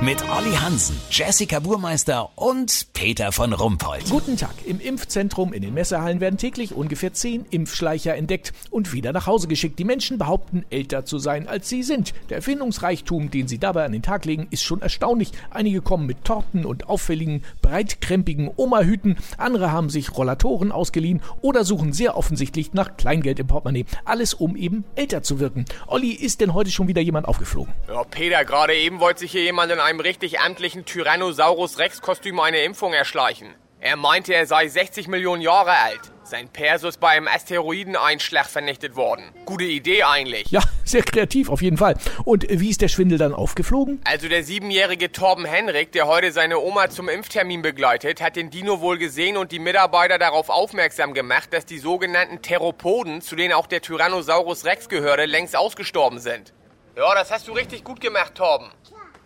Mit Olli Hansen, Jessica Burmeister und Peter von Rumpold. Guten Tag. Im Impfzentrum in den Messehallen werden täglich ungefähr zehn Impfschleicher entdeckt und wieder nach Hause geschickt. Die Menschen behaupten, älter zu sein, als sie sind. Der Erfindungsreichtum, den sie dabei an den Tag legen, ist schon erstaunlich. Einige kommen mit Torten und auffälligen, breitkrempigen Oma-Hüten. Andere haben sich Rollatoren ausgeliehen oder suchen sehr offensichtlich nach Kleingeld im Portemonnaie. Alles, um eben älter zu wirken. Olli, ist denn heute schon wieder jemand aufgeflogen? Ja, Peter, gerade eben wollte sich hier jemand in einem richtig amtlichen Tyrannosaurus Rex-Kostüm eine Impfung erschleichen. Er meinte, er sei 60 Millionen Jahre alt. Sein Persus bei einem Asteroideneinschlag vernichtet worden. Gute Idee eigentlich. Ja, sehr kreativ auf jeden Fall. Und wie ist der Schwindel dann aufgeflogen? Also der siebenjährige Torben Henrik, der heute seine Oma zum Impftermin begleitet, hat den Dino wohl gesehen und die Mitarbeiter darauf aufmerksam gemacht, dass die sogenannten Theropoden, zu denen auch der Tyrannosaurus Rex gehörte, längst ausgestorben sind. Ja, das hast du richtig gut gemacht, Torben.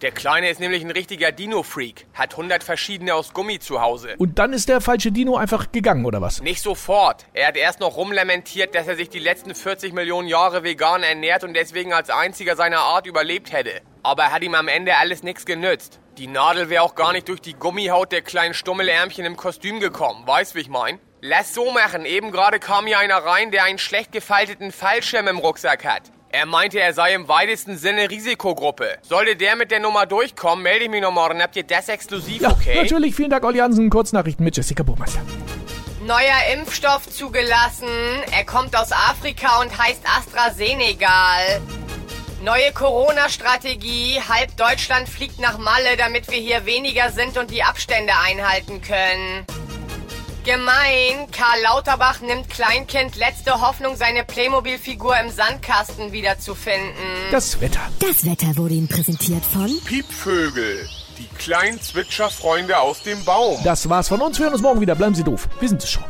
Der Kleine ist nämlich ein richtiger Dino-Freak, hat 100 verschiedene aus Gummi zu Hause. Und dann ist der falsche Dino einfach gegangen, oder was? Nicht sofort. Er hat erst noch rumlamentiert, dass er sich die letzten 40 Millionen Jahre vegan ernährt und deswegen als einziger seiner Art überlebt hätte. Aber hat ihm am Ende alles nichts genützt. Die Nadel wäre auch gar nicht durch die Gummihaut der kleinen Stummelärmchen im Kostüm gekommen, weißt wie ich mein? Lass so machen, eben gerade kam hier einer rein, der einen schlecht gefalteten Fallschirm im Rucksack hat. Er meinte, er sei im weitesten Sinne Risikogruppe. Sollte der mit der Nummer durchkommen, melde ich mich noch morgen. Habt ihr das exklusiv, Ja, okay? natürlich. Vielen Dank, Olli Hansen. Kurznachrichten mit Jessica Burmeister. Neuer Impfstoff zugelassen. Er kommt aus Afrika und heißt AstraZenegal. Neue Corona-Strategie. Halb Deutschland fliegt nach Malle, damit wir hier weniger sind und die Abstände einhalten können. Gemein. Karl Lauterbach nimmt Kleinkind letzte Hoffnung, seine Playmobil-Figur im Sandkasten wiederzufinden. Das Wetter. Das Wetter wurde Ihnen präsentiert von Piepvögel. Die kleinen Zwitscherfreunde aus dem Baum. Das war's von uns. Wir hören uns morgen wieder. Bleiben Sie doof. Wir sind es schon.